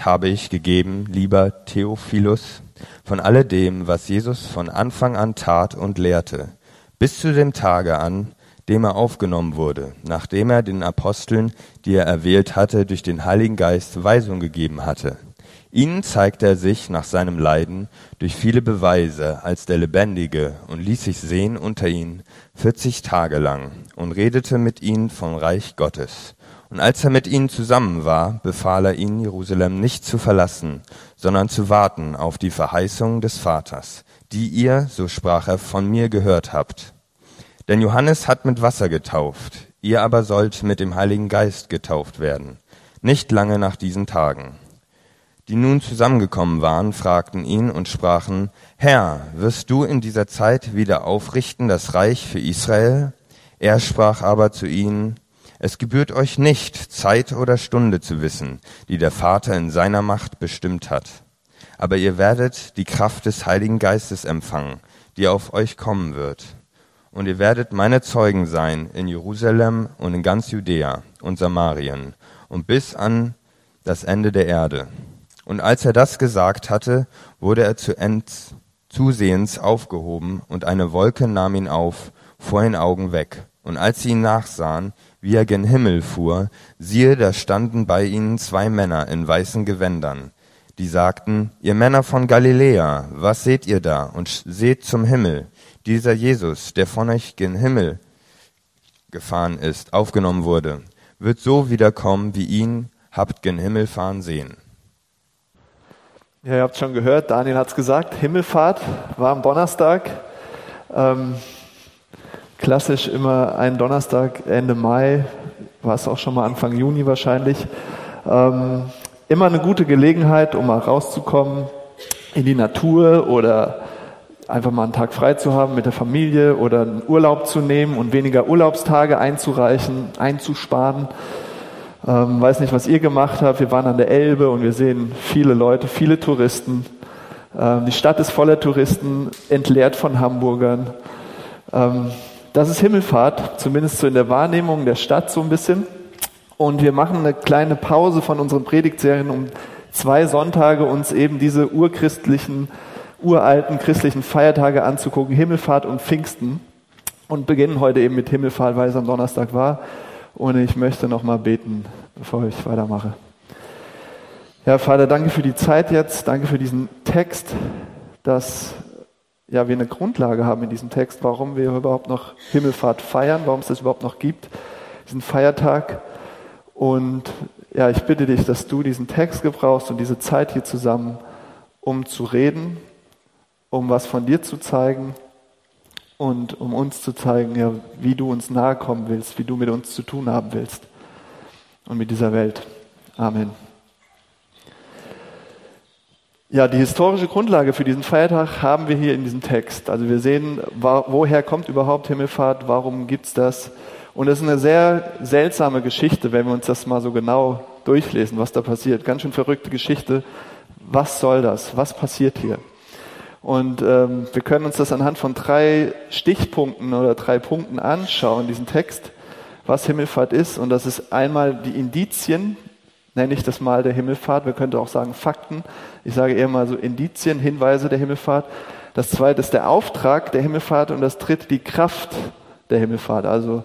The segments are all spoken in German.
Habe ich gegeben, lieber Theophilus, von alledem, was Jesus von Anfang an tat und lehrte, bis zu dem Tage an, dem er aufgenommen wurde, nachdem er den Aposteln, die er erwählt hatte, durch den Heiligen Geist Weisung gegeben hatte. Ihnen zeigte er sich nach seinem Leiden durch viele Beweise als der Lebendige und ließ sich sehen unter ihnen vierzig Tage lang und redete mit ihnen vom Reich Gottes. Und als er mit ihnen zusammen war, befahl er ihnen, Jerusalem nicht zu verlassen, sondern zu warten auf die Verheißung des Vaters, die ihr, so sprach er, von mir gehört habt. Denn Johannes hat mit Wasser getauft, ihr aber sollt mit dem Heiligen Geist getauft werden, nicht lange nach diesen Tagen. Die nun zusammengekommen waren, fragten ihn und sprachen, Herr, wirst du in dieser Zeit wieder aufrichten das Reich für Israel? Er sprach aber zu ihnen, es gebührt euch nicht, Zeit oder Stunde zu wissen, die der Vater in seiner Macht bestimmt hat. Aber ihr werdet die Kraft des Heiligen Geistes empfangen, die auf euch kommen wird. Und ihr werdet meine Zeugen sein in Jerusalem und in ganz Judäa und Samarien und bis an das Ende der Erde. Und als er das gesagt hatte, wurde er zu End, zusehends aufgehoben, und eine Wolke nahm ihn auf, vor den Augen weg. Und als sie ihn nachsahen, wie er gen Himmel fuhr, siehe, da standen bei ihnen zwei Männer in weißen Gewändern, die sagten, ihr Männer von Galiläa, was seht ihr da? Und seht zum Himmel. Dieser Jesus, der von euch gen Himmel gefahren ist, aufgenommen wurde, wird so wiederkommen, wie ihn habt gen Himmel fahren sehen. Ja, ihr habt schon gehört, Daniel hat es gesagt, Himmelfahrt war am Donnerstag. Ähm, klassisch immer ein Donnerstag, Ende Mai, war es auch schon mal Anfang Juni wahrscheinlich. Ähm, immer eine gute Gelegenheit, um mal rauszukommen in die Natur oder einfach mal einen Tag frei zu haben mit der Familie oder einen Urlaub zu nehmen und weniger Urlaubstage einzureichen, einzusparen. Ähm, weiß nicht, was ihr gemacht habt. Wir waren an der Elbe und wir sehen viele Leute, viele Touristen. Ähm, die Stadt ist voller Touristen, entleert von Hamburgern. Ähm, das ist Himmelfahrt, zumindest so in der Wahrnehmung der Stadt so ein bisschen. Und wir machen eine kleine Pause von unseren Predigtserien, um zwei Sonntage uns eben diese urchristlichen, uralten christlichen Feiertage anzugucken, Himmelfahrt und Pfingsten. Und beginnen heute eben mit Himmelfahrt, weil es am Donnerstag war. Und ich möchte noch mal beten, bevor ich weitermache. Ja, Vater, danke für die Zeit jetzt, danke für diesen Text, dass ja, wir eine Grundlage haben in diesem Text, warum wir überhaupt noch Himmelfahrt feiern, warum es das überhaupt noch gibt, diesen Feiertag. Und ja, ich bitte dich, dass du diesen Text gebrauchst und diese Zeit hier zusammen, um zu reden, um was von dir zu zeigen und um uns zu zeigen, ja, wie du uns nahe kommen willst, wie du mit uns zu tun haben willst und mit dieser Welt. Amen. Ja, die historische Grundlage für diesen Feiertag haben wir hier in diesem Text. Also wir sehen, woher kommt überhaupt Himmelfahrt, warum gibt's das? Und es ist eine sehr seltsame Geschichte, wenn wir uns das mal so genau durchlesen, was da passiert. Ganz schön verrückte Geschichte. Was soll das? Was passiert hier? Und ähm, wir können uns das anhand von drei Stichpunkten oder drei Punkten anschauen, diesen Text, was Himmelfahrt ist. Und das ist einmal die Indizien, nenne ich das mal der Himmelfahrt. Wir könnten auch sagen Fakten. Ich sage eher mal so Indizien, Hinweise der Himmelfahrt. Das zweite ist der Auftrag der Himmelfahrt und das dritte die Kraft der Himmelfahrt. Also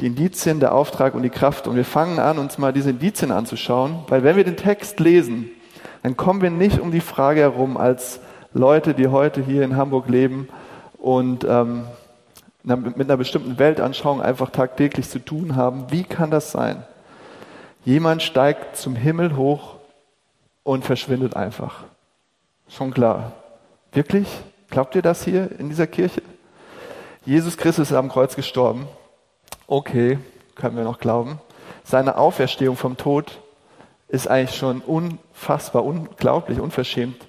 die Indizien, der Auftrag und die Kraft. Und wir fangen an, uns mal diese Indizien anzuschauen, weil wenn wir den Text lesen, dann kommen wir nicht um die Frage herum, als Leute, die heute hier in Hamburg leben und ähm, mit einer bestimmten Weltanschauung einfach tagtäglich zu tun haben. Wie kann das sein? Jemand steigt zum Himmel hoch und verschwindet einfach. Schon klar. Wirklich? Glaubt ihr das hier in dieser Kirche? Jesus Christus ist am Kreuz gestorben. Okay, können wir noch glauben. Seine Auferstehung vom Tod ist eigentlich schon unfassbar, unglaublich, unverschämt.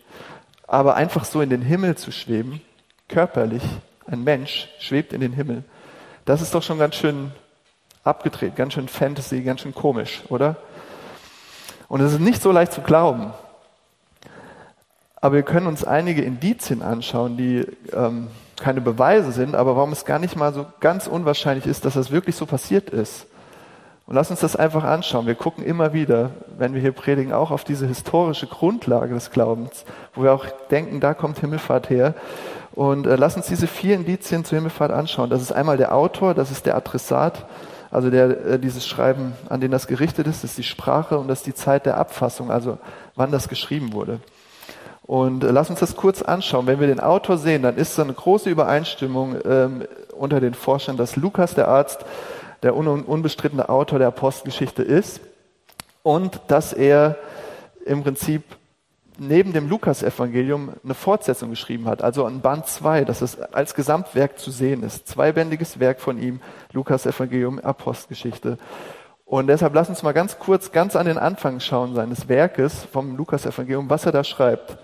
Aber einfach so in den Himmel zu schweben, körperlich, ein Mensch schwebt in den Himmel, das ist doch schon ganz schön abgedreht, ganz schön Fantasy, ganz schön komisch, oder? Und es ist nicht so leicht zu glauben. Aber wir können uns einige Indizien anschauen, die ähm, keine Beweise sind, aber warum es gar nicht mal so ganz unwahrscheinlich ist, dass das wirklich so passiert ist. Und lass uns das einfach anschauen. Wir gucken immer wieder, wenn wir hier predigen, auch auf diese historische Grundlage des Glaubens, wo wir auch denken, da kommt Himmelfahrt her. Und äh, lass uns diese vier Indizien zur Himmelfahrt anschauen. Das ist einmal der Autor, das ist der Adressat, also der, äh, dieses Schreiben, an den das gerichtet ist, ist die Sprache und das ist die Zeit der Abfassung, also wann das geschrieben wurde. Und äh, lass uns das kurz anschauen. Wenn wir den Autor sehen, dann ist so eine große Übereinstimmung ähm, unter den Forschern, dass Lukas, der Arzt, der un unbestrittene Autor der Apostelgeschichte ist und dass er im Prinzip neben dem Lukas-Evangelium eine Fortsetzung geschrieben hat, also ein Band 2, dass es als Gesamtwerk zu sehen ist. Zweibändiges Werk von ihm, Lukas-Evangelium, Apostelgeschichte. Und deshalb lass uns mal ganz kurz, ganz an den Anfang schauen seines Werkes vom Lukas-Evangelium, was er da schreibt.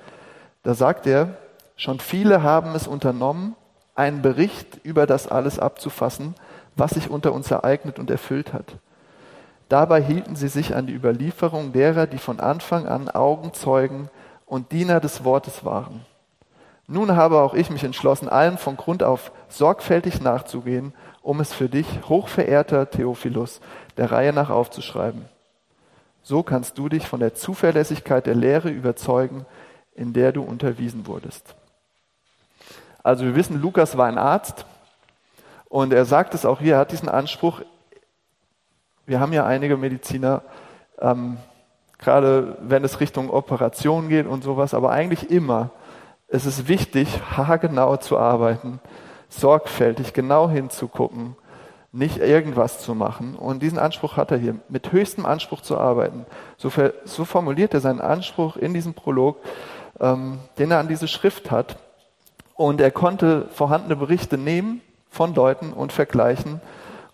Da sagt er, schon viele haben es unternommen, einen Bericht über das alles abzufassen, was sich unter uns ereignet und erfüllt hat. Dabei hielten sie sich an die Überlieferung derer, die von Anfang an Augenzeugen und Diener des Wortes waren. Nun habe auch ich mich entschlossen, allem von Grund auf sorgfältig nachzugehen, um es für dich, hochverehrter Theophilus, der Reihe nach aufzuschreiben. So kannst du dich von der Zuverlässigkeit der Lehre überzeugen, in der du unterwiesen wurdest. Also wir wissen, Lukas war ein Arzt, und er sagt es auch hier, er hat diesen Anspruch, wir haben ja einige Mediziner, ähm, gerade wenn es Richtung Operation geht und sowas, aber eigentlich immer, es ist wichtig, haargenau zu arbeiten, sorgfältig, genau hinzugucken, nicht irgendwas zu machen. Und diesen Anspruch hat er hier, mit höchstem Anspruch zu arbeiten. So, so formuliert er seinen Anspruch in diesem Prolog, ähm, den er an diese Schrift hat. Und er konnte vorhandene Berichte nehmen, von Leuten und vergleichen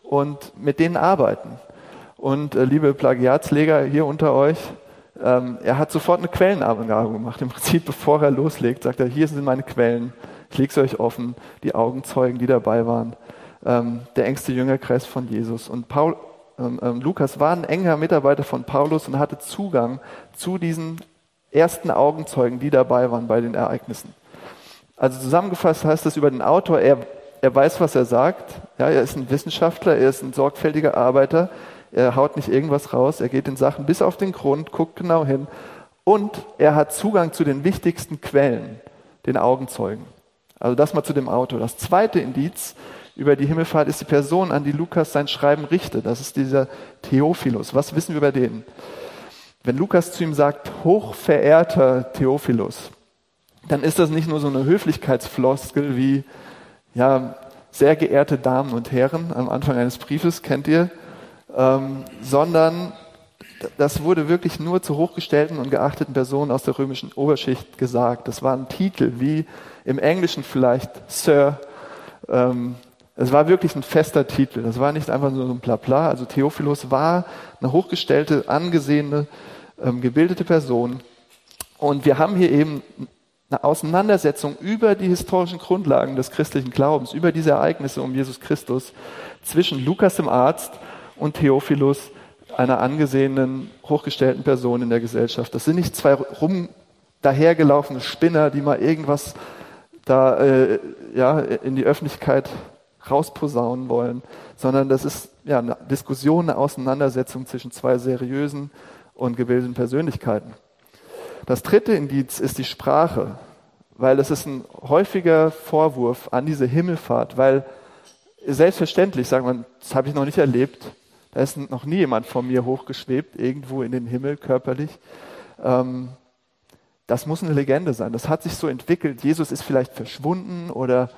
und mit denen arbeiten. Und äh, liebe Plagiatsleger hier unter euch, ähm, er hat sofort eine Quellenangabe gemacht. Im Prinzip, bevor er loslegt, sagt er, hier sind meine Quellen, ich lege sie euch offen, die Augenzeugen, die dabei waren, ähm, der engste Jüngerkreis von Jesus. Und Paul, ähm, ähm, Lukas war ein enger Mitarbeiter von Paulus und hatte Zugang zu diesen ersten Augenzeugen, die dabei waren bei den Ereignissen. Also zusammengefasst heißt das über den Autor, er er weiß, was er sagt. Ja, er ist ein Wissenschaftler, er ist ein sorgfältiger Arbeiter. Er haut nicht irgendwas raus, er geht den Sachen bis auf den Grund, guckt genau hin. Und er hat Zugang zu den wichtigsten Quellen, den Augenzeugen. Also das mal zu dem Autor. Das zweite Indiz über die Himmelfahrt ist die Person, an die Lukas sein Schreiben richtet. Das ist dieser Theophilus. Was wissen wir über den? Wenn Lukas zu ihm sagt, hochverehrter Theophilus, dann ist das nicht nur so eine Höflichkeitsfloskel wie, ja, sehr geehrte Damen und Herren am Anfang eines Briefes, kennt ihr, ähm, sondern das wurde wirklich nur zu hochgestellten und geachteten Personen aus der römischen Oberschicht gesagt. Das war ein Titel, wie im Englischen vielleicht Sir. Ähm, es war wirklich ein fester Titel. Das war nicht einfach nur so ein Blabla. Also Theophilus war eine hochgestellte, angesehene, ähm, gebildete Person. Und wir haben hier eben eine Auseinandersetzung über die historischen Grundlagen des christlichen Glaubens, über diese Ereignisse um Jesus Christus zwischen Lukas dem Arzt und Theophilus, einer angesehenen, hochgestellten Person in der Gesellschaft. Das sind nicht zwei rum dahergelaufene Spinner, die mal irgendwas da äh, ja, in die Öffentlichkeit rausposaunen wollen, sondern das ist ja, eine Diskussion, eine Auseinandersetzung zwischen zwei seriösen und gebildeten Persönlichkeiten. Das dritte Indiz ist die Sprache, weil es ist ein häufiger Vorwurf an diese Himmelfahrt, weil selbstverständlich, sagen wir, das habe ich noch nicht erlebt, da ist noch nie jemand von mir hochgeschwebt, irgendwo in den Himmel körperlich. Ähm, das muss eine Legende sein. Das hat sich so entwickelt. Jesus ist vielleicht verschwunden oder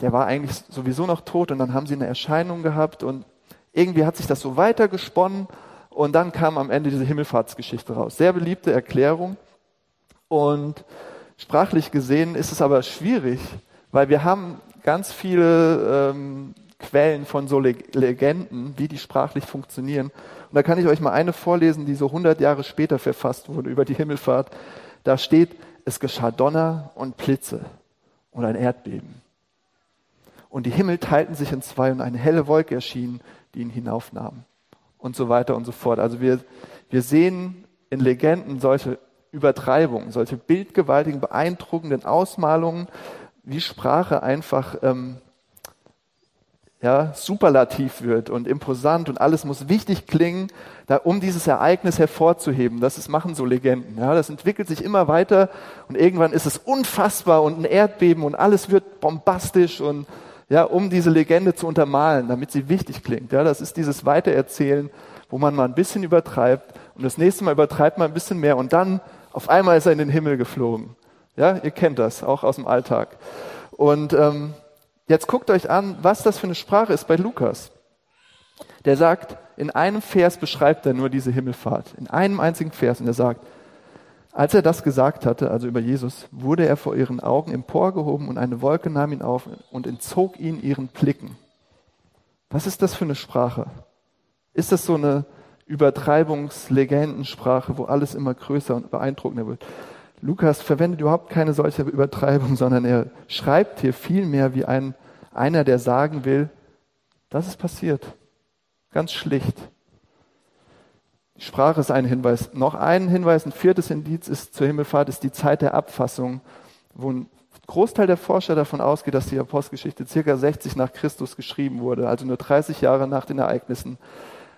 der war eigentlich sowieso noch tot und dann haben sie eine Erscheinung gehabt und irgendwie hat sich das so weitergesponnen und dann kam am Ende diese Himmelfahrtsgeschichte raus. Sehr beliebte Erklärung. Und sprachlich gesehen ist es aber schwierig, weil wir haben ganz viele ähm, Quellen von so Legenden, wie die sprachlich funktionieren. Und da kann ich euch mal eine vorlesen, die so 100 Jahre später verfasst wurde über die Himmelfahrt. Da steht, es geschah Donner und Blitze und ein Erdbeben. Und die Himmel teilten sich in zwei und eine helle Wolke erschien, die ihn hinaufnahm und so weiter und so fort. Also wir, wir sehen in Legenden solche Übertreibungen, solche bildgewaltigen, beeindruckenden Ausmalungen, wie Sprache einfach ähm, ja, superlativ wird und imposant und alles muss wichtig klingen, da, um dieses Ereignis hervorzuheben. Das ist, machen so Legenden. Ja, das entwickelt sich immer weiter und irgendwann ist es unfassbar und ein Erdbeben und alles wird bombastisch und ja, um diese Legende zu untermalen, damit sie wichtig klingt. Ja, das ist dieses Weitererzählen, wo man mal ein bisschen übertreibt und das nächste Mal übertreibt man ein bisschen mehr und dann auf einmal ist er in den Himmel geflogen. Ja, ihr kennt das auch aus dem Alltag. Und ähm, Jetzt guckt euch an, was das für eine Sprache ist bei Lukas. Der sagt, in einem Vers beschreibt er nur diese Himmelfahrt. In einem einzigen Vers. Und er sagt, als er das gesagt hatte, also über Jesus, wurde er vor ihren Augen emporgehoben und eine Wolke nahm ihn auf und entzog ihn ihren Blicken. Was ist das für eine Sprache? Ist das so eine Übertreibungslegendensprache, wo alles immer größer und beeindruckender wird? Lukas verwendet überhaupt keine solche Übertreibung, sondern er schreibt hier vielmehr wie ein, einer, der sagen will, das ist passiert. Ganz schlicht. Die Sprache ist ein Hinweis. Noch ein Hinweis, ein viertes Indiz ist zur Himmelfahrt, ist die Zeit der Abfassung, wo ein Großteil der Forscher davon ausgeht, dass die Apostelgeschichte circa 60 nach Christus geschrieben wurde, also nur 30 Jahre nach den Ereignissen.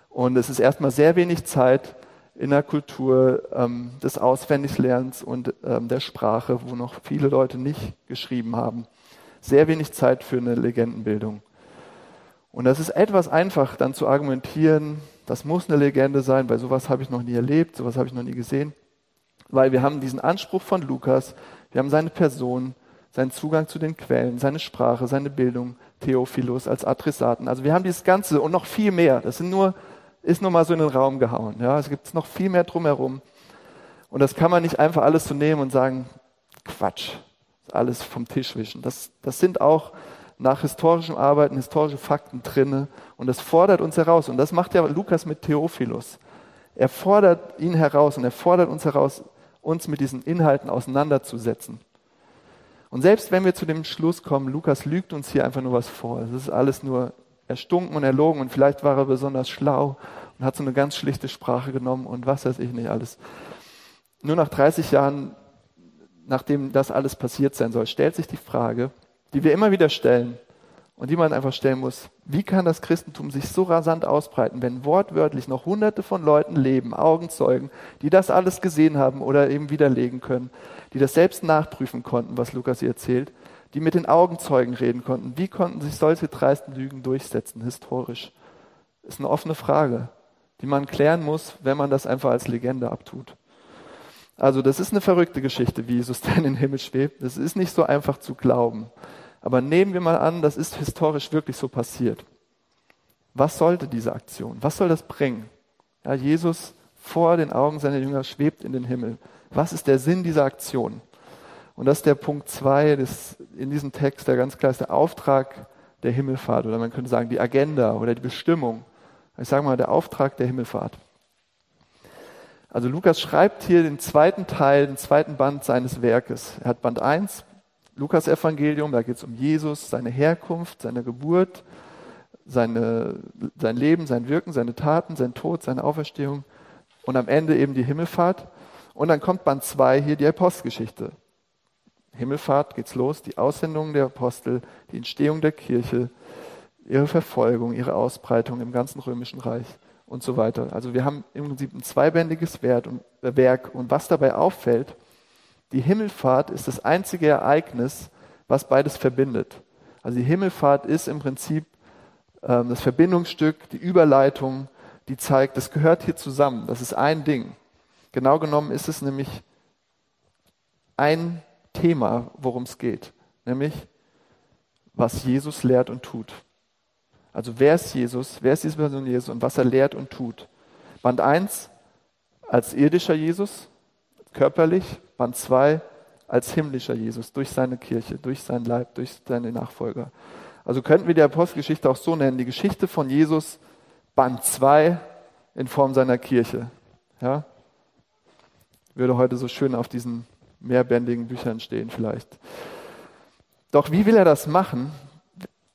Und es ist erstmal sehr wenig Zeit, in der Kultur ähm, des Auswendiglernens und ähm, der Sprache, wo noch viele Leute nicht geschrieben haben. Sehr wenig Zeit für eine Legendenbildung. Und das ist etwas einfach dann zu argumentieren, das muss eine Legende sein, weil sowas habe ich noch nie erlebt, sowas habe ich noch nie gesehen. Weil wir haben diesen Anspruch von Lukas, wir haben seine Person, seinen Zugang zu den Quellen, seine Sprache, seine Bildung, Theophilus als Adressaten. Also wir haben dieses Ganze und noch viel mehr. Das sind nur ist nur mal so in den Raum gehauen. Ja, es gibt noch viel mehr drumherum. Und das kann man nicht einfach alles so nehmen und sagen, Quatsch, alles vom Tisch wischen. Das, das sind auch nach historischem Arbeiten historische Fakten drinne und das fordert uns heraus. Und das macht ja Lukas mit Theophilus. Er fordert ihn heraus und er fordert uns heraus, uns mit diesen Inhalten auseinanderzusetzen. Und selbst wenn wir zu dem Schluss kommen, Lukas lügt uns hier einfach nur was vor. Es ist alles nur erstunken und erlogen und vielleicht war er besonders schlau und hat so eine ganz schlichte Sprache genommen und was weiß ich nicht alles. Nur nach 30 Jahren, nachdem das alles passiert sein soll, stellt sich die Frage, die wir immer wieder stellen und die man einfach stellen muss, wie kann das Christentum sich so rasant ausbreiten, wenn wortwörtlich noch hunderte von Leuten leben, Augenzeugen, die das alles gesehen haben oder eben widerlegen können, die das selbst nachprüfen konnten, was Lukas hier erzählt, die mit den Augenzeugen reden konnten. Wie konnten sich solche dreisten Lügen durchsetzen, historisch? Ist eine offene Frage, die man klären muss, wenn man das einfach als Legende abtut. Also das ist eine verrückte Geschichte, wie Jesus da in den Himmel schwebt. Das ist nicht so einfach zu glauben. Aber nehmen wir mal an, das ist historisch wirklich so passiert. Was sollte diese Aktion? Was soll das bringen? Ja, Jesus vor den Augen seiner Jünger schwebt in den Himmel. Was ist der Sinn dieser Aktion? Und das ist der Punkt zwei des, in diesem Text, der ganz klar ist der Auftrag der Himmelfahrt oder man könnte sagen die Agenda oder die Bestimmung. Ich sage mal der Auftrag der Himmelfahrt. Also Lukas schreibt hier den zweiten Teil, den zweiten Band seines Werkes. Er hat Band 1, Lukas Evangelium, da geht es um Jesus, seine Herkunft, seine Geburt, seine, sein Leben, sein Wirken, seine Taten, sein Tod, seine Auferstehung und am Ende eben die Himmelfahrt. Und dann kommt Band 2 hier die Apostelgeschichte. Himmelfahrt geht's los, die Aussendung der Apostel, die Entstehung der Kirche, ihre Verfolgung, ihre Ausbreitung im ganzen römischen Reich und so weiter. Also wir haben im Prinzip ein zweibändiges äh, Werk und was dabei auffällt, die Himmelfahrt ist das einzige Ereignis, was beides verbindet. Also die Himmelfahrt ist im Prinzip ähm, das Verbindungsstück, die Überleitung, die zeigt, das gehört hier zusammen. Das ist ein Ding. Genau genommen ist es nämlich ein Thema, worum es geht, nämlich was Jesus lehrt und tut. Also wer ist Jesus, wer ist diese Person Jesus und was er lehrt und tut. Band 1 als irdischer Jesus, körperlich, Band 2 als himmlischer Jesus, durch seine Kirche, durch sein Leib, durch seine Nachfolger. Also könnten wir die Apostelgeschichte auch so nennen, die Geschichte von Jesus, Band 2 in Form seiner Kirche. Ja? Würde heute so schön auf diesen mehrbändigen Büchern stehen vielleicht. Doch wie will er das machen?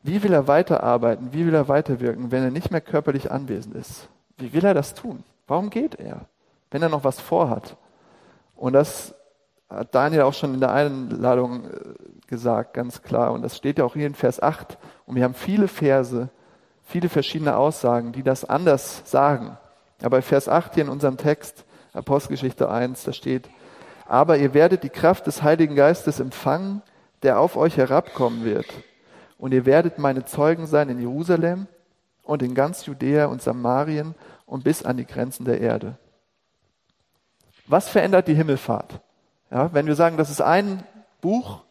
Wie will er weiterarbeiten? Wie will er weiterwirken, wenn er nicht mehr körperlich anwesend ist? Wie will er das tun? Warum geht er, wenn er noch was vorhat? Und das hat Daniel auch schon in der Einladung äh, gesagt, ganz klar. Und das steht ja auch hier in Vers 8. Und wir haben viele Verse, viele verschiedene Aussagen, die das anders sagen. Aber Vers 8 hier in unserem Text, Apostelgeschichte 1, da steht, aber ihr werdet die Kraft des Heiligen Geistes empfangen, der auf euch herabkommen wird. Und ihr werdet meine Zeugen sein in Jerusalem und in ganz Judäa und Samarien und bis an die Grenzen der Erde. Was verändert die Himmelfahrt? Ja, wenn wir sagen, das ist ein Buch,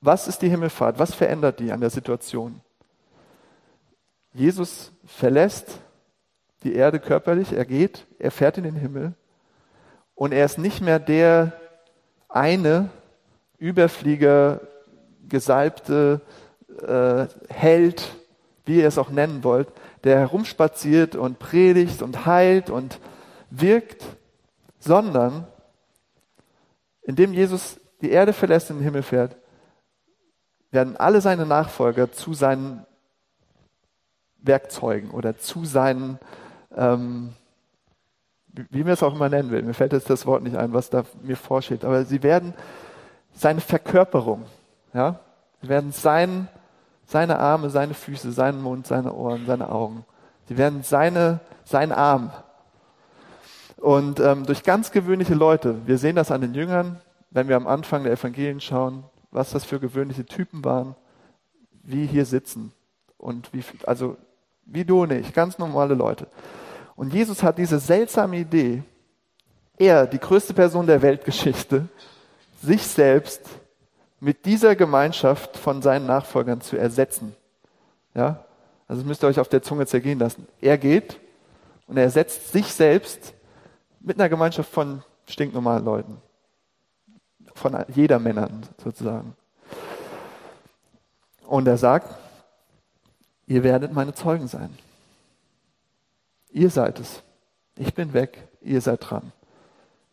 was ist die Himmelfahrt? Was verändert die an der Situation? Jesus verlässt die Erde körperlich, er geht, er fährt in den Himmel und er ist nicht mehr der eine Überflieger, gesalbte äh, Held, wie ihr es auch nennen wollt, der herumspaziert und predigt und heilt und wirkt, sondern indem Jesus die Erde verlässt und in den Himmel fährt, werden alle seine Nachfolger zu seinen Werkzeugen oder zu seinen, ähm, wie man es auch immer nennen will. Mir fällt jetzt das Wort nicht ein, was da mir vorsteht. Aber sie werden seine Verkörperung. Ja? Sie werden sein, seine Arme, seine Füße, seinen Mund, seine Ohren, seine Augen. Sie werden seine, sein Arm. Und ähm, durch ganz gewöhnliche Leute, wir sehen das an den Jüngern, wenn wir am Anfang der Evangelien schauen, was das für gewöhnliche Typen waren, wie hier sitzen. Und wie, also wie du und ich, ganz normale Leute. Und Jesus hat diese seltsame Idee, er, die größte Person der Weltgeschichte, sich selbst mit dieser Gemeinschaft von seinen Nachfolgern zu ersetzen. Ja? Also das müsst ihr euch auf der Zunge zergehen lassen. Er geht und er ersetzt sich selbst mit einer Gemeinschaft von stinknormalen Leuten. Von jeder Männern sozusagen. Und er sagt, ihr werdet meine Zeugen sein. Ihr seid es. Ich bin weg, ihr seid dran.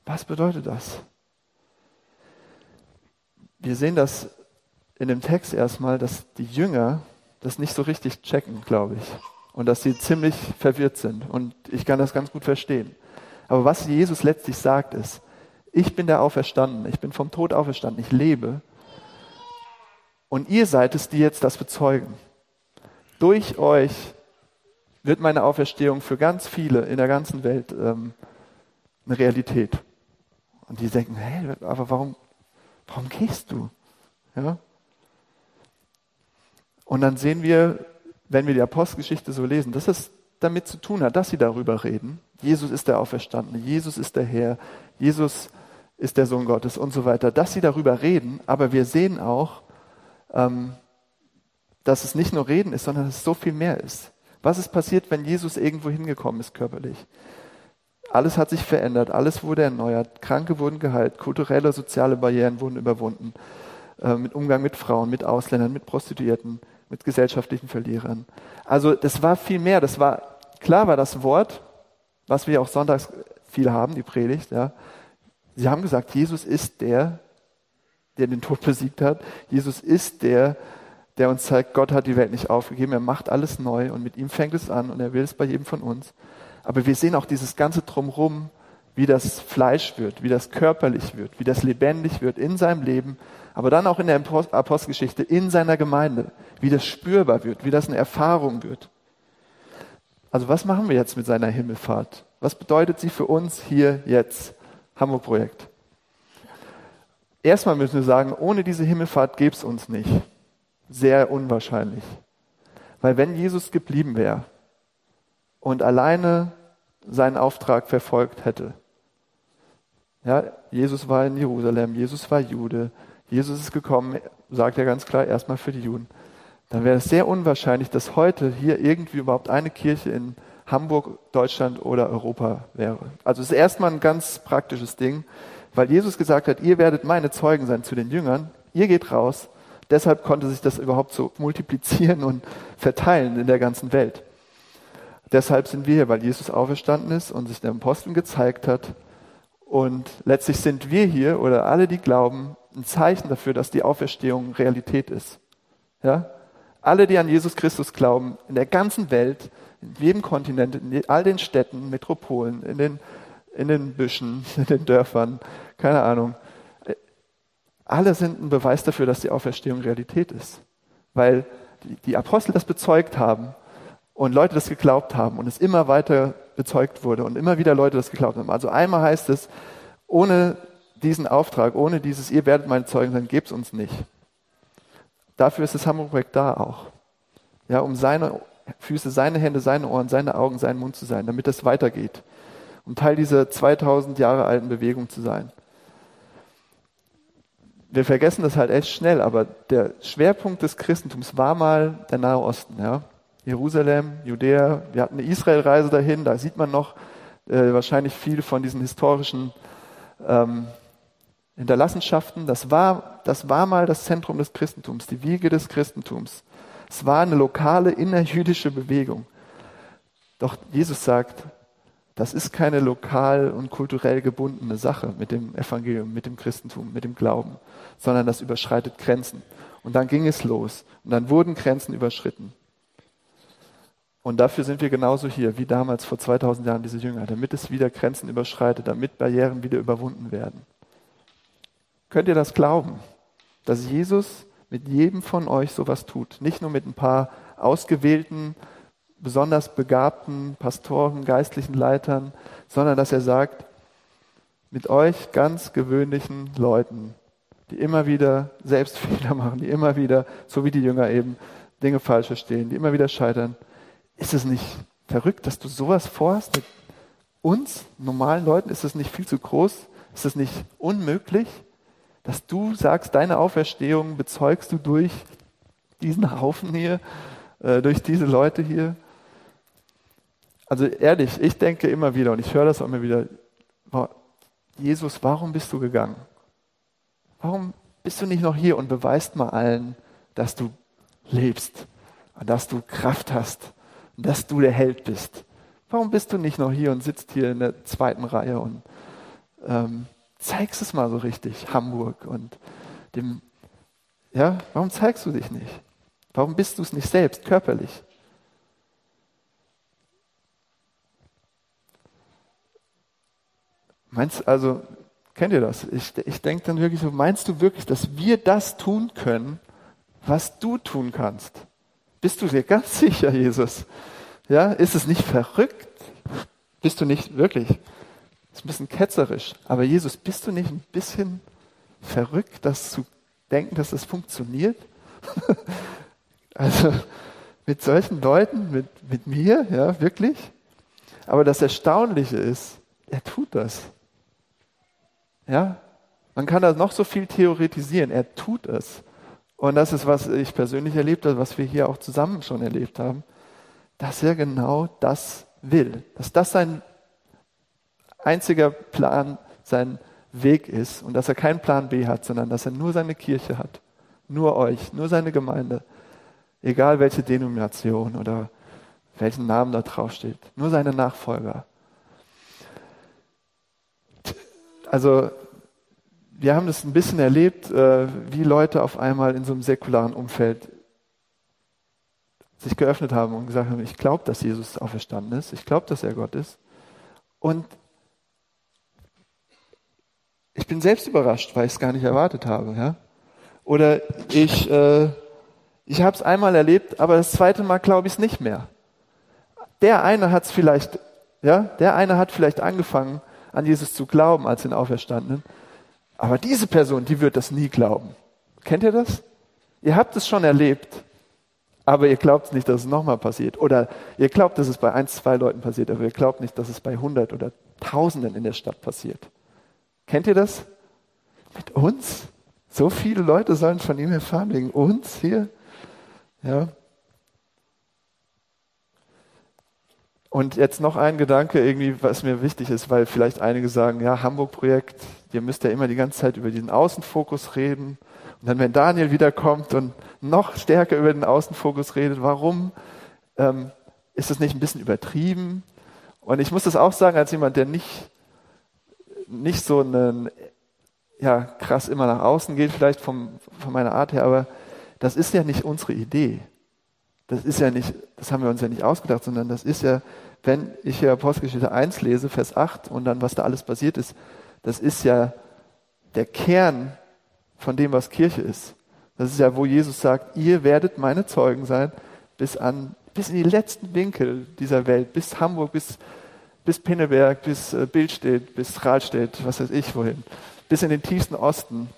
Was bedeutet das? Wir sehen das in dem Text erstmal, dass die Jünger das nicht so richtig checken, glaube ich. Und dass sie ziemlich verwirrt sind. Und ich kann das ganz gut verstehen. Aber was Jesus letztlich sagt, ist, ich bin der Auferstanden, ich bin vom Tod auferstanden, ich lebe. Und ihr seid es, die jetzt das bezeugen. Durch euch wird meine Auferstehung für ganz viele in der ganzen Welt ähm, eine Realität. Und die denken, hey, aber warum, warum gehst du? Ja? Und dann sehen wir, wenn wir die Apostelgeschichte so lesen, dass es damit zu tun hat, dass sie darüber reden. Jesus ist der Auferstandene, Jesus ist der Herr, Jesus ist der Sohn Gottes und so weiter, dass sie darüber reden, aber wir sehen auch, ähm, dass es nicht nur Reden ist, sondern dass es so viel mehr ist. Was ist passiert, wenn Jesus irgendwo hingekommen ist körperlich? Alles hat sich verändert, alles wurde erneuert, Kranke wurden geheilt, kulturelle, soziale Barrieren wurden überwunden, äh, mit Umgang mit Frauen, mit Ausländern, mit Prostituierten, mit gesellschaftlichen Verlierern. Also das war viel mehr, das war, klar war das Wort, was wir auch sonntags viel haben, die Predigt, ja. Sie haben gesagt, Jesus ist der, der den Tod besiegt hat. Jesus ist der, der uns zeigt, Gott hat die Welt nicht aufgegeben, er macht alles neu und mit ihm fängt es an und er will es bei jedem von uns. Aber wir sehen auch dieses ganze Drumherum, wie das Fleisch wird, wie das körperlich wird, wie das lebendig wird in seinem Leben, aber dann auch in der Apostelgeschichte, in seiner Gemeinde, wie das spürbar wird, wie das eine Erfahrung wird. Also was machen wir jetzt mit seiner Himmelfahrt? Was bedeutet sie für uns hier jetzt, Hamburg Projekt? Erstmal müssen wir sagen, ohne diese Himmelfahrt gäbe es uns nicht sehr unwahrscheinlich. Weil wenn Jesus geblieben wäre und alleine seinen Auftrag verfolgt hätte, ja, Jesus war in Jerusalem, Jesus war Jude, Jesus ist gekommen, sagt er ganz klar, erstmal für die Juden, dann wäre es sehr unwahrscheinlich, dass heute hier irgendwie überhaupt eine Kirche in Hamburg, Deutschland oder Europa wäre. Also es ist erstmal ein ganz praktisches Ding, weil Jesus gesagt hat, ihr werdet meine Zeugen sein zu den Jüngern, ihr geht raus Deshalb konnte sich das überhaupt so multiplizieren und verteilen in der ganzen Welt. Deshalb sind wir hier, weil Jesus auferstanden ist und sich den Aposteln gezeigt hat. Und letztlich sind wir hier oder alle, die glauben, ein Zeichen dafür, dass die Auferstehung Realität ist. Ja? Alle, die an Jesus Christus glauben, in der ganzen Welt, in jedem Kontinent, in all den Städten, Metropolen, in den, in den Büschen, in den Dörfern, keine Ahnung, alle sind ein Beweis dafür, dass die Auferstehung Realität ist. Weil die Apostel das bezeugt haben und Leute das geglaubt haben und es immer weiter bezeugt wurde und immer wieder Leute das geglaubt haben. Also einmal heißt es, ohne diesen Auftrag, ohne dieses, ihr werdet meine Zeugen sein, gebt es uns nicht. Dafür ist das Hamburg-Projekt da auch. Ja, um seine Füße, seine Hände, seine Ohren, seine Augen, sein Mund zu sein, damit es weitergeht. Um Teil dieser 2000 Jahre alten Bewegung zu sein. Wir vergessen das halt echt schnell, aber der Schwerpunkt des Christentums war mal der Nahe Osten. Ja? Jerusalem, Judäa, wir hatten eine Israelreise dahin, da sieht man noch äh, wahrscheinlich viel von diesen historischen ähm, Hinterlassenschaften. Das war, das war mal das Zentrum des Christentums, die Wiege des Christentums. Es war eine lokale innerjüdische Bewegung. Doch Jesus sagt, das ist keine lokal und kulturell gebundene Sache mit dem Evangelium, mit dem Christentum, mit dem Glauben, sondern das überschreitet Grenzen. Und dann ging es los und dann wurden Grenzen überschritten. Und dafür sind wir genauso hier wie damals vor 2000 Jahren diese Jünger, damit es wieder Grenzen überschreitet, damit Barrieren wieder überwunden werden. Könnt ihr das glauben, dass Jesus mit jedem von euch sowas tut? Nicht nur mit ein paar ausgewählten, besonders begabten Pastoren, geistlichen Leitern, sondern dass er sagt, mit euch ganz gewöhnlichen Leuten, die immer wieder selbst Fehler machen, die immer wieder, so wie die Jünger eben, Dinge falsch verstehen, die immer wieder scheitern, ist es nicht verrückt, dass du sowas vorhast mit uns, normalen Leuten? Ist es nicht viel zu groß? Ist es nicht unmöglich, dass du sagst, deine Auferstehung bezeugst du durch diesen Haufen hier, äh, durch diese Leute hier? Also ehrlich, ich denke immer wieder und ich höre das auch immer wieder, Jesus, warum bist du gegangen? Warum bist du nicht noch hier und beweist mal allen, dass du lebst und dass du Kraft hast dass du der Held bist. Warum bist du nicht noch hier und sitzt hier in der zweiten Reihe und ähm, zeigst es mal so richtig, Hamburg und dem, ja, warum zeigst du dich nicht? Warum bist du es nicht selbst, körperlich? Meinst also, kennt ihr das? Ich, ich denke dann wirklich so, meinst du wirklich, dass wir das tun können, was du tun kannst? Bist du dir ganz sicher, Jesus? Ja, ist es nicht verrückt? Bist du nicht wirklich? Ist ein bisschen ketzerisch. Aber Jesus, bist du nicht ein bisschen verrückt, das zu denken, dass das funktioniert? also mit solchen Leuten, mit, mit mir, ja, wirklich? Aber das Erstaunliche ist, er tut das. Ja, man kann da noch so viel theoretisieren. Er tut es. Und das ist, was ich persönlich erlebt habe, was wir hier auch zusammen schon erlebt haben, dass er genau das will. Dass das sein einziger Plan, sein Weg ist und dass er keinen Plan B hat, sondern dass er nur seine Kirche hat. Nur euch, nur seine Gemeinde. Egal welche Denomination oder welchen Namen da drauf steht. Nur seine Nachfolger. Also wir haben das ein bisschen erlebt, äh, wie Leute auf einmal in so einem säkularen Umfeld sich geöffnet haben und gesagt haben, ich glaube, dass Jesus auferstanden ist, ich glaube, dass er Gott ist. Und ich bin selbst überrascht, weil ich es gar nicht erwartet habe. Ja? Oder ich, äh, ich habe es einmal erlebt, aber das zweite Mal glaube ich es nicht mehr. Der eine hat es vielleicht, ja, der eine hat vielleicht angefangen, an Jesus zu glauben als den Auferstandenen. Aber diese Person, die wird das nie glauben. Kennt ihr das? Ihr habt es schon erlebt, aber ihr glaubt nicht, dass es nochmal passiert. Oder ihr glaubt, dass es bei ein, zwei Leuten passiert, aber ihr glaubt nicht, dass es bei hundert oder tausenden in der Stadt passiert. Kennt ihr das? Mit uns? So viele Leute sollen von ihm erfahren, wegen uns hier? Ja. Und jetzt noch ein Gedanke, irgendwie, was mir wichtig ist, weil vielleicht einige sagen, ja, Hamburg-Projekt, ihr müsst ja immer die ganze Zeit über diesen Außenfokus reden. Und dann, wenn Daniel wiederkommt und noch stärker über den Außenfokus redet, warum ähm, ist das nicht ein bisschen übertrieben? Und ich muss das auch sagen, als jemand, der nicht, nicht so einen, ja, krass immer nach außen geht, vielleicht vom, von meiner Art her, aber das ist ja nicht unsere Idee. Das ist ja nicht, das haben wir uns ja nicht ausgedacht, sondern das ist ja, wenn ich hier Apostelgeschichte 1 lese, Vers 8 und dann was da alles passiert ist, das ist ja der Kern von dem, was Kirche ist. Das ist ja, wo Jesus sagt, ihr werdet meine Zeugen sein, bis an, bis in die letzten Winkel dieser Welt, bis Hamburg, bis, bis Pinneberg, bis äh, Bildstedt, bis Rahlstedt, was weiß ich wohin, bis in den tiefsten Osten.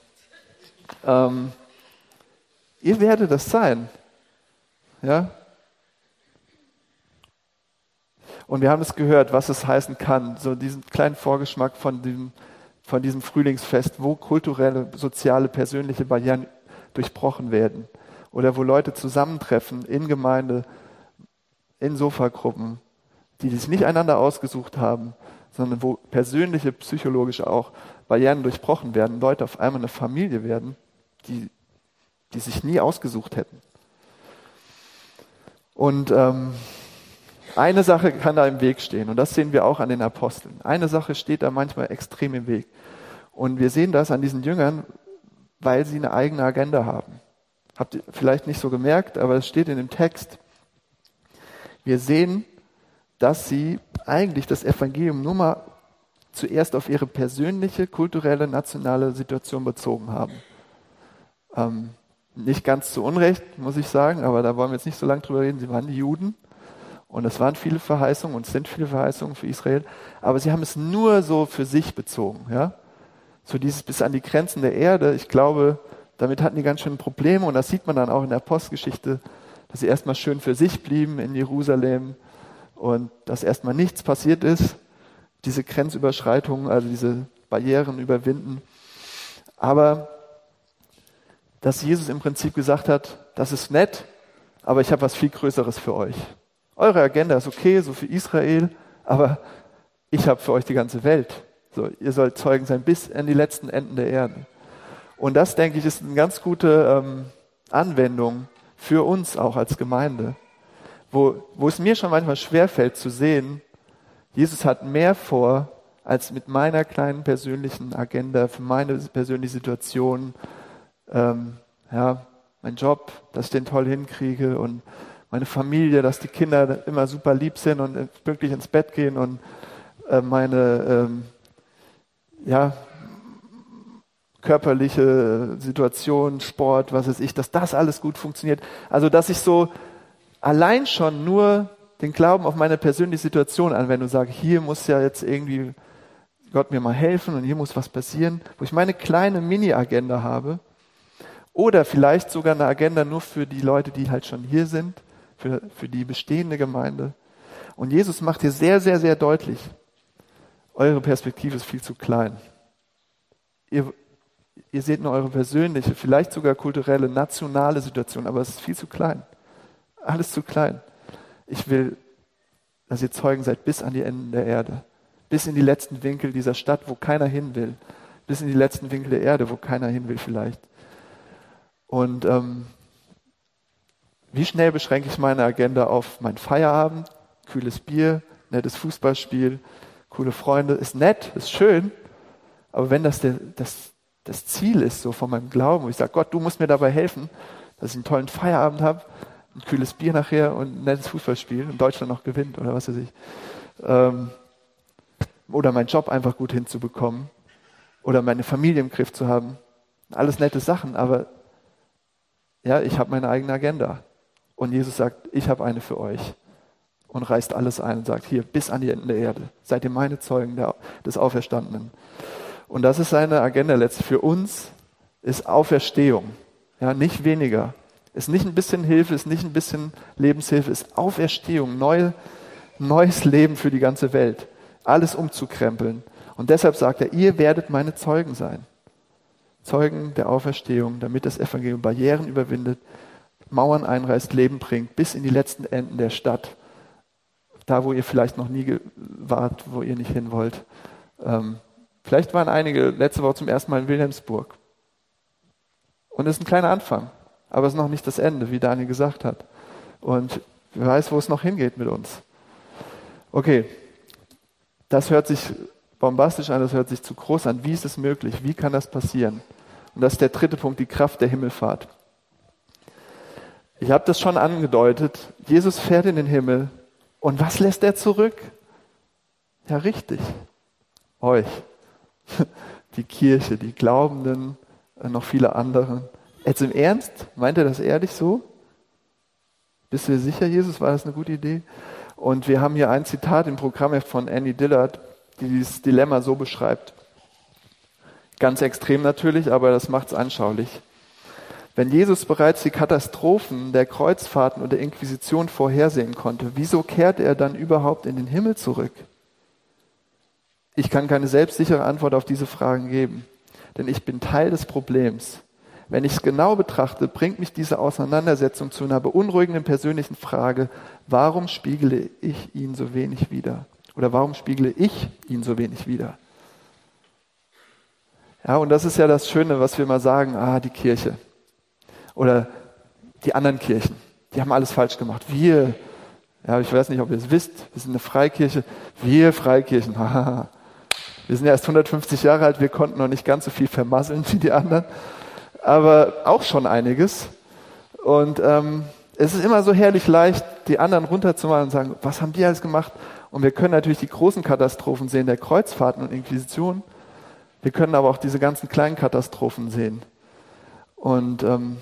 Ähm, ihr werdet das sein. Ja? Und wir haben es gehört, was es heißen kann, so diesen kleinen Vorgeschmack von diesem, von diesem Frühlingsfest, wo kulturelle, soziale, persönliche Barrieren durchbrochen werden oder wo Leute zusammentreffen in Gemeinde, in Sofagruppen, die sich nicht einander ausgesucht haben, sondern wo persönliche, psychologische auch Barrieren durchbrochen werden, Leute auf einmal eine Familie werden, die, die sich nie ausgesucht hätten. Und ähm, eine Sache kann da im Weg stehen und das sehen wir auch an den Aposteln. Eine Sache steht da manchmal extrem im Weg. Und wir sehen das an diesen Jüngern, weil sie eine eigene Agenda haben. Habt ihr vielleicht nicht so gemerkt, aber es steht in dem Text. Wir sehen, dass sie eigentlich das Evangelium nur mal zuerst auf ihre persönliche, kulturelle, nationale Situation bezogen haben. Ähm, nicht ganz zu Unrecht, muss ich sagen, aber da wollen wir jetzt nicht so lange drüber reden. Sie waren die Juden und es waren viele Verheißungen und sind viele Verheißungen für Israel, aber sie haben es nur so für sich bezogen. Ja? So dieses bis an die Grenzen der Erde. Ich glaube, damit hatten die ganz schön Probleme und das sieht man dann auch in der Postgeschichte, dass sie erstmal schön für sich blieben in Jerusalem und dass erstmal nichts passiert ist, diese Grenzüberschreitungen, also diese Barrieren überwinden. Aber dass Jesus im Prinzip gesagt hat, das ist nett, aber ich habe was viel Größeres für euch. Eure Agenda ist okay, so für Israel, aber ich habe für euch die ganze Welt. So, ihr sollt Zeugen sein bis an die letzten Enden der Erde. Und das, denke ich, ist eine ganz gute ähm, Anwendung für uns auch als Gemeinde, wo, wo es mir schon manchmal schwerfällt zu sehen, Jesus hat mehr vor, als mit meiner kleinen persönlichen Agenda für meine persönliche Situation, ähm, ja, mein Job, dass ich den toll hinkriege und meine Familie, dass die Kinder immer super lieb sind und pünktlich ins Bett gehen und äh, meine ähm, ja, körperliche Situation, Sport, was weiß ich, dass das alles gut funktioniert. Also, dass ich so allein schon nur den Glauben auf meine persönliche Situation anwende und sage, hier muss ja jetzt irgendwie Gott mir mal helfen und hier muss was passieren, wo ich meine kleine Mini-Agenda habe. Oder vielleicht sogar eine Agenda nur für die Leute, die halt schon hier sind, für, für die bestehende Gemeinde. Und Jesus macht hier sehr, sehr, sehr deutlich, eure Perspektive ist viel zu klein. Ihr, ihr seht nur eure persönliche, vielleicht sogar kulturelle, nationale Situation, aber es ist viel zu klein. Alles zu klein. Ich will, dass ihr Zeugen seid bis an die Enden der Erde, bis in die letzten Winkel dieser Stadt, wo keiner hin will, bis in die letzten Winkel der Erde, wo keiner hin will vielleicht. Und ähm, wie schnell beschränke ich meine Agenda auf meinen Feierabend, kühles Bier, nettes Fußballspiel, coole Freunde, ist nett, ist schön, aber wenn das der, das, das Ziel ist, so von meinem Glauben, wo ich sage, Gott, du musst mir dabei helfen, dass ich einen tollen Feierabend habe, ein kühles Bier nachher und ein nettes Fußballspiel und Deutschland noch gewinnt oder was weiß ich. Ähm, oder meinen Job einfach gut hinzubekommen oder meine Familie im Griff zu haben. Alles nette Sachen, aber ja, ich habe meine eigene Agenda. Und Jesus sagt, ich habe eine für euch und reißt alles ein und sagt, hier, bis an die Enden der Erde, seid ihr meine Zeugen der, des Auferstandenen. Und das ist seine Agenda letztlich für uns, ist Auferstehung. Ja, nicht weniger. Ist nicht ein bisschen Hilfe, ist nicht ein bisschen Lebenshilfe, ist Auferstehung, neu, neues Leben für die ganze Welt. Alles umzukrempeln. Und deshalb sagt er, ihr werdet meine Zeugen sein. Zeugen der Auferstehung, damit das Evangelium Barrieren überwindet, Mauern einreißt, Leben bringt, bis in die letzten Enden der Stadt da wo ihr vielleicht noch nie wart, wo ihr nicht hin wollt. Ähm, vielleicht waren einige letzte Woche zum ersten Mal in Wilhelmsburg. Und es ist ein kleiner Anfang, aber es ist noch nicht das Ende, wie Daniel gesagt hat. Und wer weiß, wo es noch hingeht mit uns. Okay, das hört sich bombastisch an, das hört sich zu groß an. Wie ist es möglich? Wie kann das passieren? Und das ist der dritte Punkt, die Kraft der Himmelfahrt. Ich habe das schon angedeutet. Jesus fährt in den Himmel und was lässt er zurück? Ja, richtig. Euch. Die Kirche, die Glaubenden, äh, noch viele andere. Jetzt im Ernst? Meint er das ehrlich so? Bist du dir sicher, Jesus? War das eine gute Idee? Und wir haben hier ein Zitat im Programm von Annie Dillard, die dieses Dilemma so beschreibt. Ganz extrem natürlich, aber das macht es anschaulich. Wenn Jesus bereits die Katastrophen der Kreuzfahrten und der Inquisition vorhersehen konnte, wieso kehrt er dann überhaupt in den Himmel zurück? Ich kann keine selbstsichere Antwort auf diese Fragen geben, denn ich bin Teil des Problems. Wenn ich es genau betrachte, bringt mich diese Auseinandersetzung zu einer beunruhigenden persönlichen Frage, warum spiegele ich ihn so wenig wider? Oder warum spiegle ich ihn so wenig wider? Ja, und das ist ja das Schöne, was wir mal sagen, ah, die Kirche. Oder die anderen Kirchen, die haben alles falsch gemacht. Wir, ja, ich weiß nicht, ob ihr es wisst, wir sind eine Freikirche. Wir Freikirchen, haha. wir sind ja erst 150 Jahre alt, wir konnten noch nicht ganz so viel vermasseln wie die anderen, aber auch schon einiges. Und ähm, es ist immer so herrlich leicht, die anderen runterzumachen und sagen, was haben die alles gemacht? Und wir können natürlich die großen Katastrophen sehen, der Kreuzfahrten und Inquisition. Wir können aber auch diese ganzen kleinen Katastrophen sehen. Und ähm,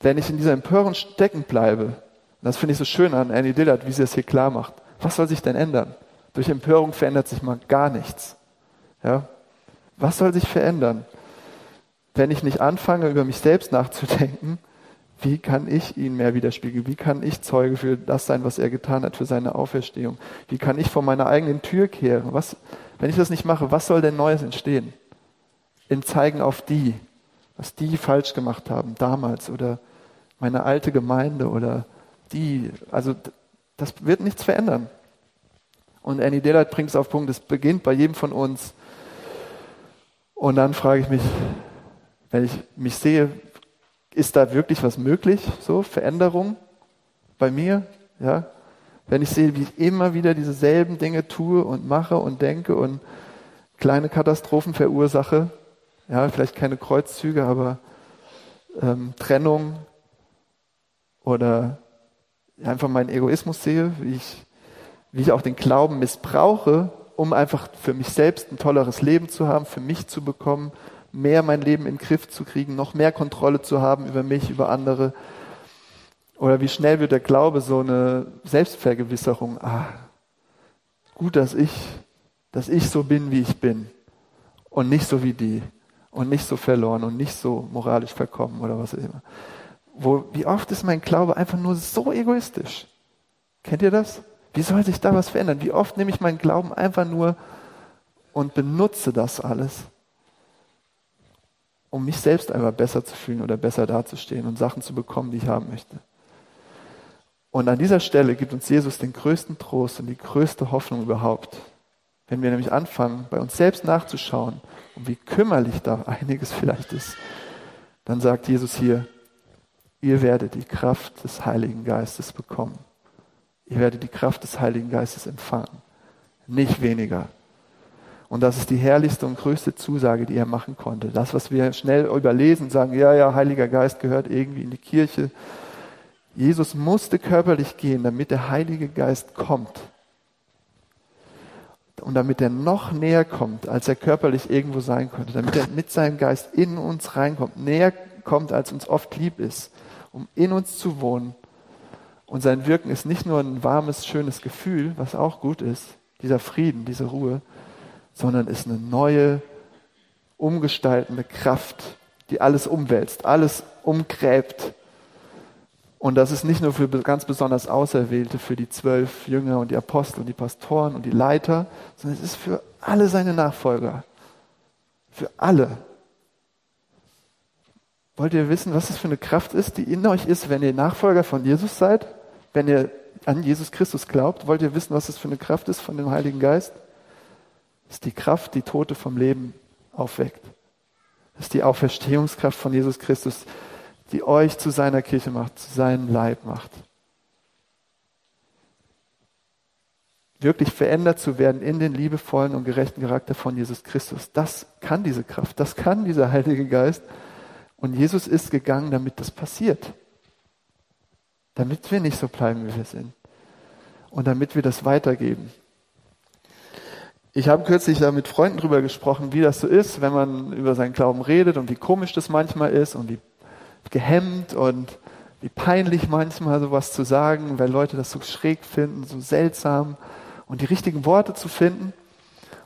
wenn ich in dieser Empörung stecken bleibe, das finde ich so schön an Annie Dillard, wie sie es hier klar macht, was soll sich denn ändern? Durch Empörung verändert sich mal gar nichts. Ja? Was soll sich verändern? Wenn ich nicht anfange, über mich selbst nachzudenken, wie kann ich ihn mehr widerspiegeln? Wie kann ich Zeuge für das sein, was er getan hat, für seine Auferstehung? Wie kann ich vor meiner eigenen Tür kehren? Was, wenn ich das nicht mache, was soll denn Neues entstehen? In Zeigen auf die, was die falsch gemacht haben damals oder meine alte Gemeinde oder die. Also das wird nichts verändern. Und Annie Dillard bringt es auf Punkt, es beginnt bei jedem von uns. Und dann frage ich mich, wenn ich mich sehe, ist da wirklich was möglich? So, Veränderung bei mir? Ja? Wenn ich sehe, wie ich immer wieder dieselben Dinge tue und mache und denke und kleine Katastrophen verursache, ja, vielleicht keine Kreuzzüge, aber ähm, Trennung, oder einfach meinen Egoismus sehe, wie ich, wie ich auch den Glauben missbrauche, um einfach für mich selbst ein tolleres Leben zu haben, für mich zu bekommen, mehr mein Leben in den Griff zu kriegen, noch mehr Kontrolle zu haben über mich, über andere. Oder wie schnell wird der Glaube so eine Selbstvergewisserung? Ah, gut, dass ich, dass ich so bin, wie ich bin und nicht so wie die und nicht so verloren und nicht so moralisch verkommen oder was auch immer wo, wie oft ist mein Glaube einfach nur so egoistisch? Kennt ihr das? Wie soll sich da was verändern? Wie oft nehme ich meinen Glauben einfach nur und benutze das alles, um mich selbst einfach besser zu fühlen oder besser dazustehen und Sachen zu bekommen, die ich haben möchte. Und an dieser Stelle gibt uns Jesus den größten Trost und die größte Hoffnung überhaupt. Wenn wir nämlich anfangen, bei uns selbst nachzuschauen und wie kümmerlich da einiges vielleicht ist, dann sagt Jesus hier, ihr werdet die Kraft des Heiligen Geistes bekommen. Ihr werdet die Kraft des Heiligen Geistes empfangen. Nicht weniger. Und das ist die herrlichste und größte Zusage, die er machen konnte. Das, was wir schnell überlesen, sagen, ja, ja, Heiliger Geist gehört irgendwie in die Kirche. Jesus musste körperlich gehen, damit der Heilige Geist kommt. Und damit er noch näher kommt, als er körperlich irgendwo sein konnte. Damit er mit seinem Geist in uns reinkommt, näher kommt, als uns oft lieb ist um in uns zu wohnen. Und sein Wirken ist nicht nur ein warmes, schönes Gefühl, was auch gut ist, dieser Frieden, diese Ruhe, sondern ist eine neue, umgestaltende Kraft, die alles umwälzt, alles umgräbt. Und das ist nicht nur für ganz besonders Auserwählte, für die zwölf Jünger und die Apostel und die Pastoren und die Leiter, sondern es ist für alle seine Nachfolger. Für alle. Wollt ihr wissen, was das für eine Kraft ist, die in euch ist, wenn ihr Nachfolger von Jesus seid? Wenn ihr an Jesus Christus glaubt? Wollt ihr wissen, was das für eine Kraft ist von dem Heiligen Geist? Das ist die Kraft, die Tote vom Leben aufweckt. Das ist die Auferstehungskraft von Jesus Christus, die euch zu seiner Kirche macht, zu seinem Leib macht. Wirklich verändert zu werden in den liebevollen und gerechten Charakter von Jesus Christus. Das kann diese Kraft, das kann dieser Heilige Geist. Und Jesus ist gegangen, damit das passiert. Damit wir nicht so bleiben, wie wir sind. Und damit wir das weitergeben. Ich habe kürzlich da mit Freunden drüber gesprochen, wie das so ist, wenn man über seinen Glauben redet und wie komisch das manchmal ist und wie gehemmt und wie peinlich manchmal sowas zu sagen, weil Leute das so schräg finden, so seltsam und die richtigen Worte zu finden.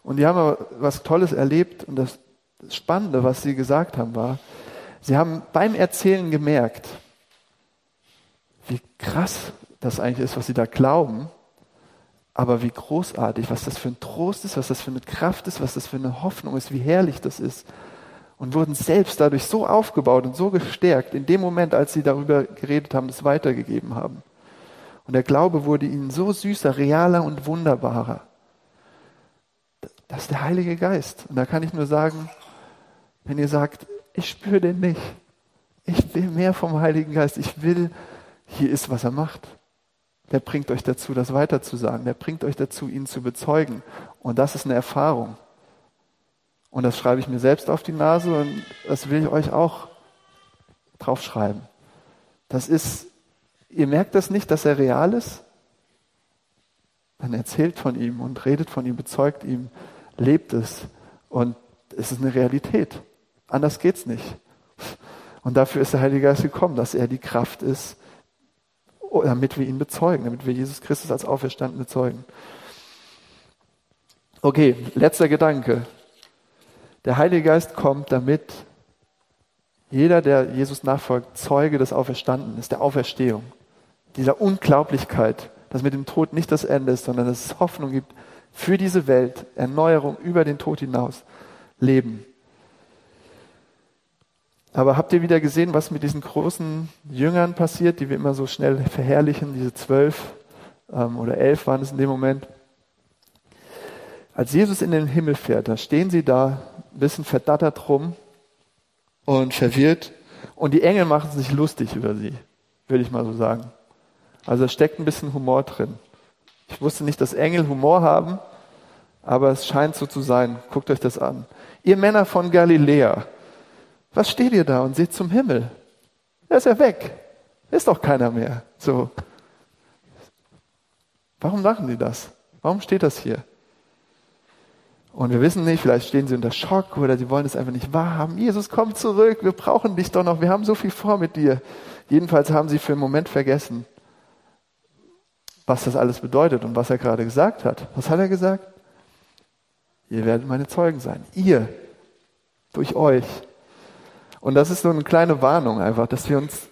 Und die haben aber was Tolles erlebt und das Spannende, was sie gesagt haben, war, sie haben beim Erzählen gemerkt, wie krass das eigentlich ist, was sie da glauben aber wie großartig, was das für ein Trost ist, was das für eine Kraft ist, was das für eine Hoffnung ist, wie herrlich das ist. Und wurden selbst dadurch so aufgebaut und so gestärkt, in dem Moment, als sie darüber geredet haben, das weitergegeben haben. Und der Glaube wurde ihnen so süßer, realer und wunderbarer. Das ist der Heilige Geist. Und da kann ich nur sagen, wenn ihr sagt, ich spüre den nicht, ich will mehr vom Heiligen Geist, ich will, hier ist, was er macht der bringt euch dazu, das weiterzusagen. Der bringt euch dazu, ihn zu bezeugen. Und das ist eine Erfahrung. Und das schreibe ich mir selbst auf die Nase und das will ich euch auch draufschreiben. Das ist, ihr merkt das nicht, dass er real ist? Dann erzählt von ihm und redet von ihm, bezeugt ihm, lebt es. Und es ist eine Realität. Anders geht's nicht. Und dafür ist der Heilige Geist gekommen, dass er die Kraft ist, damit wir ihn bezeugen, damit wir Jesus Christus als Auferstanden bezeugen. Okay, letzter Gedanke. Der Heilige Geist kommt, damit jeder, der Jesus nachfolgt, Zeuge des Auferstanden ist, der Auferstehung. Dieser Unglaublichkeit, dass mit dem Tod nicht das Ende ist, sondern dass es Hoffnung gibt für diese Welt, Erneuerung über den Tod hinaus, Leben. Aber habt ihr wieder gesehen, was mit diesen großen Jüngern passiert, die wir immer so schnell verherrlichen, diese zwölf ähm, oder elf waren es in dem Moment? Als Jesus in den Himmel fährt, da stehen sie da, ein bisschen verdattert rum und verwirrt. Und die Engel machen sich lustig über sie, würde ich mal so sagen. Also da steckt ein bisschen Humor drin. Ich wusste nicht, dass Engel Humor haben, aber es scheint so zu sein. Guckt euch das an. Ihr Männer von Galiläa, was steht ihr da und seht zum Himmel? Er ist ja weg. Ist doch keiner mehr. So. Warum machen die das? Warum steht das hier? Und wir wissen nicht, vielleicht stehen sie unter Schock oder sie wollen es einfach nicht wahrhaben. Jesus, komm zurück, wir brauchen dich doch noch, wir haben so viel vor mit dir. Jedenfalls haben sie für einen Moment vergessen, was das alles bedeutet und was er gerade gesagt hat. Was hat er gesagt? Ihr werdet meine Zeugen sein. Ihr, durch euch, und das ist so eine kleine Warnung einfach, dass wir uns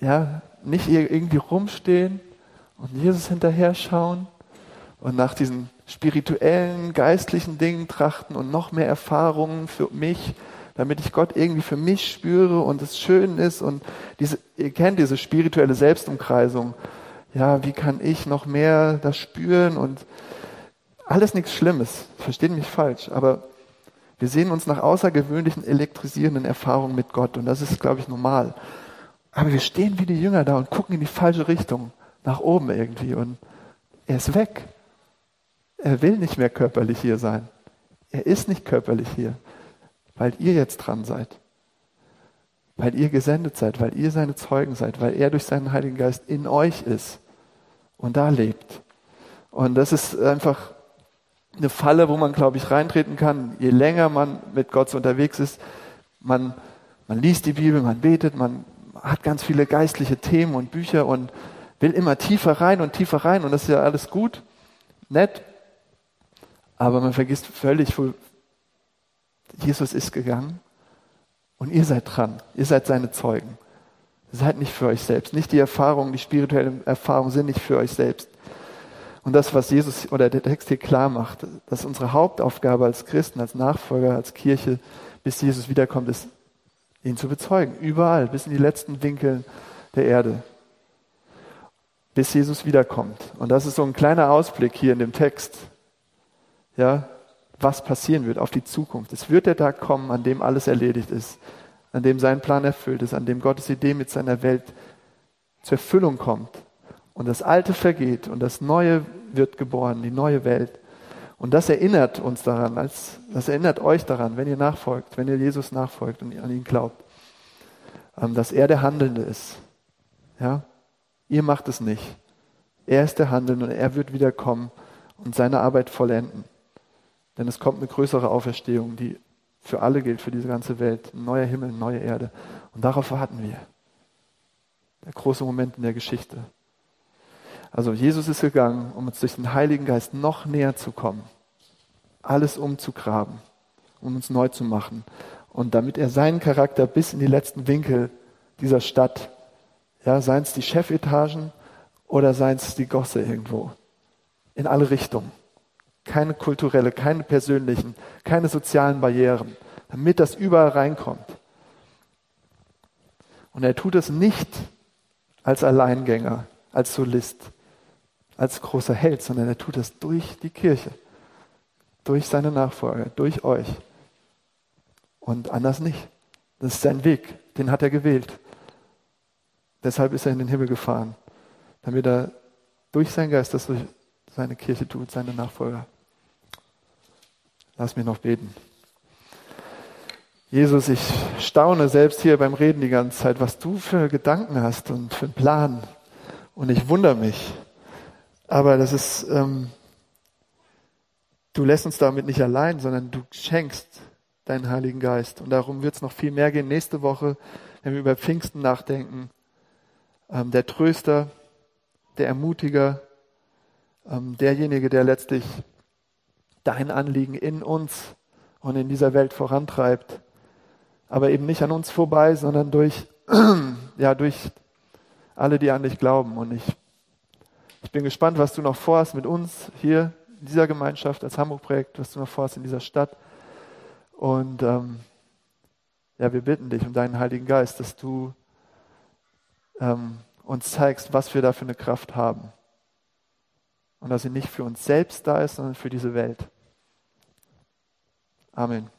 ja nicht irgendwie rumstehen und Jesus hinterher schauen und nach diesen spirituellen, geistlichen Dingen trachten und noch mehr Erfahrungen für mich, damit ich Gott irgendwie für mich spüre und es schön ist und diese, ihr kennt diese spirituelle Selbstumkreisung. Ja, wie kann ich noch mehr das spüren und alles nichts Schlimmes. Versteht mich falsch, aber wir sehen uns nach außergewöhnlichen elektrisierenden Erfahrungen mit Gott und das ist, glaube ich, normal. Aber wir stehen wie die Jünger da und gucken in die falsche Richtung, nach oben irgendwie und er ist weg. Er will nicht mehr körperlich hier sein. Er ist nicht körperlich hier, weil ihr jetzt dran seid. Weil ihr gesendet seid, weil ihr seine Zeugen seid, weil er durch seinen Heiligen Geist in euch ist und da lebt. Und das ist einfach eine Falle, wo man, glaube ich, reintreten kann. Je länger man mit Gott unterwegs ist, man, man liest die Bibel, man betet, man hat ganz viele geistliche Themen und Bücher und will immer tiefer rein und tiefer rein und das ist ja alles gut, nett, aber man vergisst völlig, Jesus ist gegangen und ihr seid dran, ihr seid seine Zeugen. Seid nicht für euch selbst, nicht die Erfahrungen, die spirituellen Erfahrungen sind nicht für euch selbst. Und das, was Jesus oder der Text hier klar macht, dass unsere Hauptaufgabe als Christen, als Nachfolger, als Kirche, bis Jesus wiederkommt, ist, ihn zu bezeugen. Überall, bis in die letzten Winkel der Erde. Bis Jesus wiederkommt. Und das ist so ein kleiner Ausblick hier in dem Text. Ja, was passieren wird auf die Zukunft. Es wird der Tag kommen, an dem alles erledigt ist, an dem sein Plan erfüllt ist, an dem Gottes Idee mit seiner Welt zur Erfüllung kommt und das Alte vergeht und das Neue wird geboren, die neue Welt. Und das erinnert uns daran, als, das erinnert euch daran, wenn ihr nachfolgt, wenn ihr Jesus nachfolgt und an ihn glaubt, ähm, dass er der Handelnde ist. Ja? Ihr macht es nicht. Er ist der Handelnde und er wird wiederkommen und seine Arbeit vollenden. Denn es kommt eine größere Auferstehung, die für alle gilt, für diese ganze Welt. Ein neuer Himmel, eine neue Erde. Und darauf warten wir. Der große Moment in der Geschichte. Also Jesus ist gegangen, um uns durch den Heiligen Geist noch näher zu kommen. Alles umzugraben, um uns neu zu machen. Und damit er seinen Charakter bis in die letzten Winkel dieser Stadt, ja, seien es die Chefetagen oder seien es die Gosse irgendwo, in alle Richtungen. Keine kulturelle, keine persönlichen, keine sozialen Barrieren, damit das überall reinkommt. Und er tut es nicht als Alleingänger, als Solist, als großer Held, sondern er tut es durch die Kirche, durch seine Nachfolger, durch euch. Und anders nicht. Das ist sein Weg, den hat er gewählt. Deshalb ist er in den Himmel gefahren, damit er durch seinen Geist das durch seine Kirche tut, seine Nachfolger. Lass mich noch beten. Jesus, ich staune selbst hier beim Reden die ganze Zeit, was du für Gedanken hast und für einen Plan. Und ich wundere mich. Aber das ist, ähm, du lässt uns damit nicht allein, sondern du schenkst deinen Heiligen Geist. Und darum wird es noch viel mehr gehen nächste Woche, wenn wir über Pfingsten nachdenken. Ähm, der Tröster, der Ermutiger, ähm, derjenige, der letztlich dein Anliegen in uns und in dieser Welt vorantreibt. Aber eben nicht an uns vorbei, sondern durch, ja, durch alle, die an dich glauben. Und ich ich bin gespannt, was du noch vorhast mit uns hier in dieser Gemeinschaft als Hamburg-Projekt, was du noch vorhast in dieser Stadt. Und ähm, ja, wir bitten dich um deinen Heiligen Geist, dass du ähm, uns zeigst, was wir da für eine Kraft haben. Und dass sie nicht für uns selbst da ist, sondern für diese Welt. Amen.